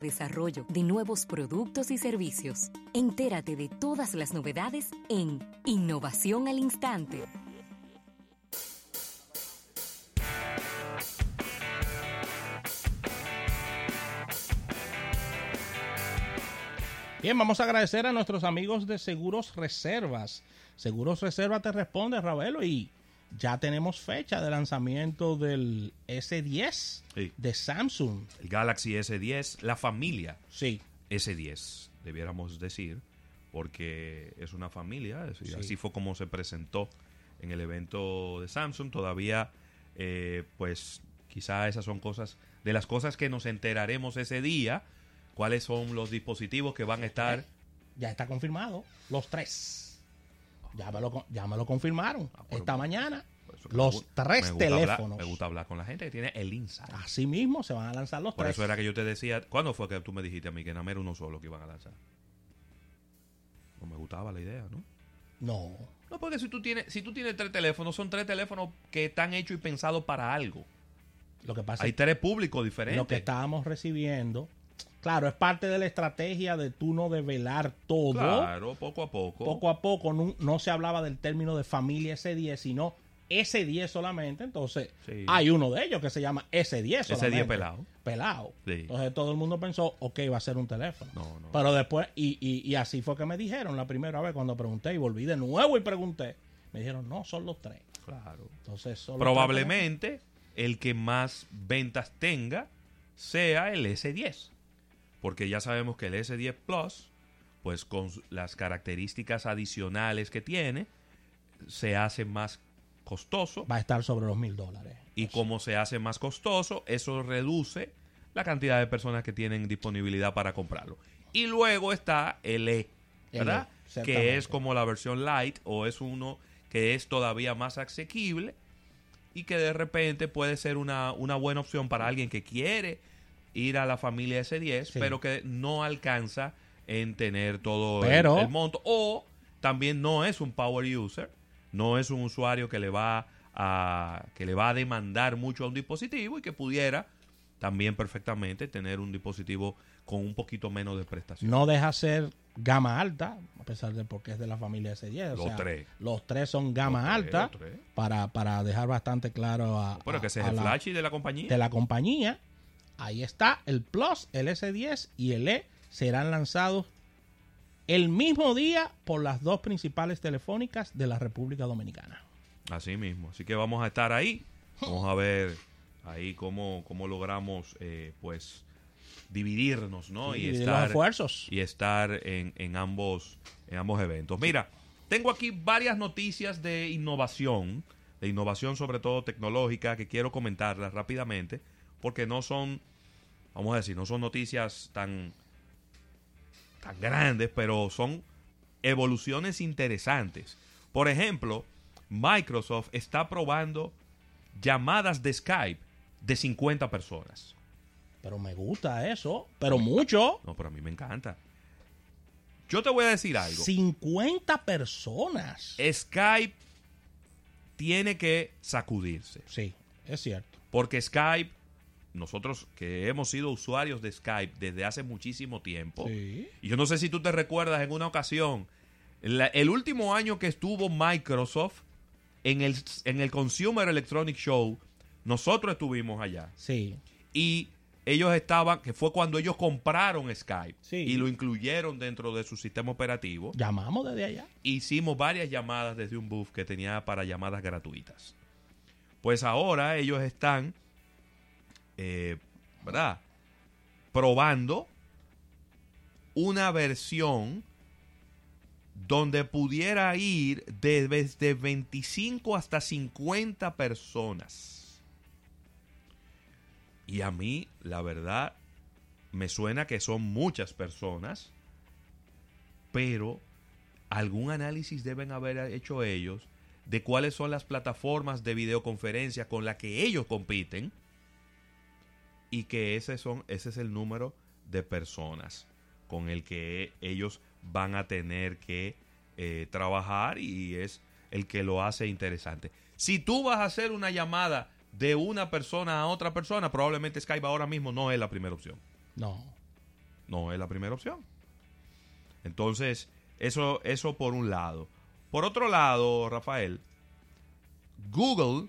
Desarrollo de nuevos productos y servicios. Entérate de todas las novedades en Innovación al Instante. Bien, vamos a agradecer a nuestros amigos de Seguros Reservas. Seguros Reservas te responde, Ravelo, y ya tenemos fecha de lanzamiento del S10 Sí. de Samsung. El Galaxy S10, la familia Sí, S10, debiéramos decir, porque es una familia, es- Sí. así fue como se presentó en el evento de Samsung. Todavía, eh, pues, quizá esas son cosas, de las cosas que nos enteraremos ese día, cuáles son los dispositivos que van a estar. ya está confirmado. Los tres. Ya me lo, ya me lo confirmaron Ah, esta mañana. Por Los me tres me gusta hablar- teléfonos. me gusta hablar con la gente que tiene el insight. Así mismo se van a lanzar los Por tres. eso era que yo te decía, ¿cuándo fue que tú me dijiste a mí que más era uno solo que iban a lanzar? No me gustaba la idea, ¿no? No. No, porque si tú tienes, si tú tienes tres teléfonos, son tres teléfonos que están hechos y pensados para algo. Lo que pasa Hay es tres públicos diferentes. lo que estábamos recibiendo, claro, es parte de la estrategia de tú no develar todo. Claro, poco a poco. Poco a poco no, no se hablaba del término de familia S10, sino S10 solamente. Entonces, Sí. hay uno de ellos que se llama S10 S10 solamente. pelado. Pelado. Sí. Entonces todo el mundo pensó, ok, va a ser un teléfono. No, no. Pero después, y, y, y así fue que me dijeron la primera vez cuando pregunté y volví de nuevo y pregunté. Me dijeron, no, son los tres. Claro. Entonces, son Probablemente el que más ventas tenga sea el S10. Porque ya sabemos que el S10 Plus, pues con las características adicionales que tiene, se hace más costoso. Va a estar sobre los mil dólares. Y como se hace más costoso, eso reduce la cantidad de personas que tienen disponibilidad para comprarlo. Y luego está el E, ¿verdad? El E, exactamente. que es como la versión light o es uno que es todavía más asequible y que de repente puede ser una, una buena opción para alguien que quiere ir a la familia S10, Sí. pero que no alcanza en tener todo el- Pero- el, monto. O también no es un power user, no es un usuario que le va a, que le va a demandar mucho a un dispositivo y que pudiera también perfectamente tener un dispositivo con un poquito menos de prestación. No deja ser gama alta, a pesar de porque es de la familia S10. o Los sea, tres. Los tres son gama tres, alta para, para dejar bastante claro a, Pero a- que ese es el la- flashy de la compañía. de la compañía. Ahí está el Plus, el S10 y el E serán lanzados el mismo día por las dos principales telefónicas de la República Dominicana. Así mismo. Así que vamos a estar ahí. Vamos a ver ahí cómo, cómo logramos, eh, pues, dividirnos, ¿no? Sí, y estar, los esfuerzos. y estar en, en ambos, en ambos eventos. Mira, tengo aquí varias noticias de innovación, de innovación sobre todo tecnológica, que quiero comentarlas rápidamente, porque no son, vamos a decir, no son noticias tan, tan grandes, pero son evoluciones interesantes. Por ejemplo, Microsoft está probando llamadas de Skype de 50 personas. Pero me gusta eso, pero mucho. No, pero a mí me encanta. Yo te voy a decir algo. 50 personas. Skype tiene que sacudirse. Sí, es cierto. Porque Skype, nosotros que hemos sido usuarios de Skype desde hace muchísimo tiempo, Sí. y yo no sé si tú te recuerdas en una ocasión, la- el último año que estuvo Microsoft en el, en el Consumer Electronic Show, nosotros estuvimos allá. Sí. Y ellos estaban, que fue cuando ellos compraron Skype Sí. y lo incluyeron dentro de su sistema operativo. Llamamos desde allá. Hicimos varias llamadas desde un booth que tenía para llamadas gratuitas. Pues ahora ellos están, eh, ¿verdad? Probando una versión donde pudiera ir de- desde 25 hasta 50 personas. Y a mí, la verdad, me suena que son muchas personas, pero algún análisis deben haber hecho ellos de cuáles son las plataformas de videoconferencia con las que ellos compiten y que ese, son, ese es el número de personas con el que ellos van a tener que eh, trabajar y es el que lo hace interesante. Si tú vas a hacer una llamada de una persona a otra persona, probablemente Skype ahora mismo no es la primera opción. No. no es la primera opción. Entonces, eso, eso por un lado. Por otro lado, Rafael, Google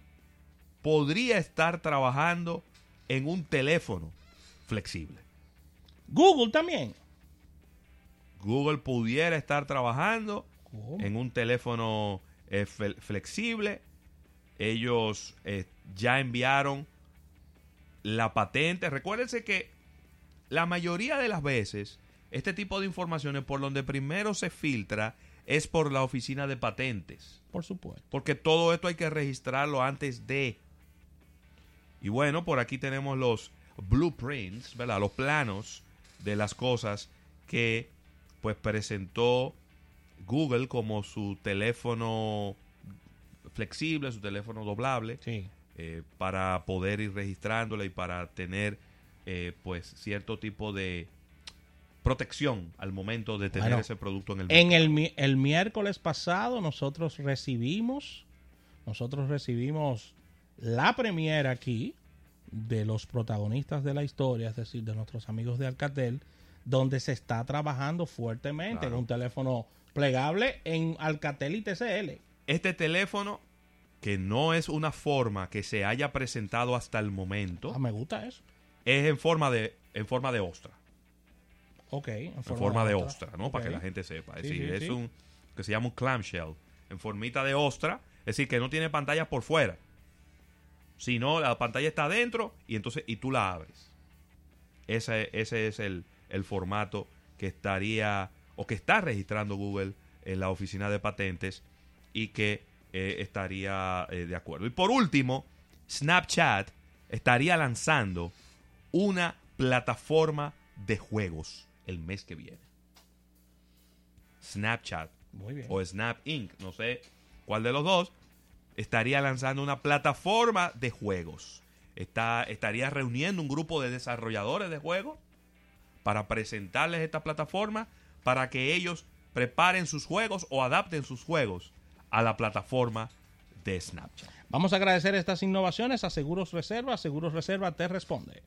podría estar trabajando en un teléfono flexible. Google también. Google pudiera estar trabajando ¿Cómo? en un teléfono eh, flexible. Ellos eh, ya enviaron la patente. Recuérdense que la mayoría de las veces este tipo de informaciones por donde primero se filtra es por la oficina de patentes. Por supuesto. Porque todo esto hay que registrarlo antes de. Y bueno, por aquí tenemos los blueprints, ¿verdad? Los planos de las cosas que pues presentó Google como su teléfono flexible, su teléfono doblable, Sí. eh, para poder ir registrándole y para tener eh, pues cierto tipo de protección al momento de tener Bueno, ese producto en el En el, el miércoles pasado nosotros recibimos, nosotros recibimos la premiera aquí de los protagonistas de la historia, es decir, de nuestros amigos de Alcatel, donde se está trabajando fuertemente Claro. en un teléfono plegable en Alcatel y TCL. Este teléfono, que no es una forma que se haya presentado hasta el momento, Ah, me gusta eso. es en forma de, en forma de ostra. Ok. En En forma de ostra, ¿no? Para que la gente sepa. Es Sí, decir, sí, es sí. un que se llama un clamshell. En formita de ostra. Es decir, que no tiene pantalla por fuera. Sino la pantalla está adentro y entonces y tú la abres. Ese, ese es el, el formato que estaría o que está registrando Google en la oficina de patentes y que eh, estaría eh, de acuerdo. Y por último, Snapchat estaría lanzando una plataforma de juegos el mes que viene. Snapchat Muy bien. o Snap Inc., no sé cuál de los dos, estaría lanzando una plataforma de juegos. Está, estaría reuniendo un grupo de desarrolladores de juegos para presentarles esta plataforma para que ellos preparen sus juegos o adapten sus juegos a la plataforma de Snapchat. Vamos a agradecer estas innovaciones a Seguros Reserva. Seguros Reserva te responde.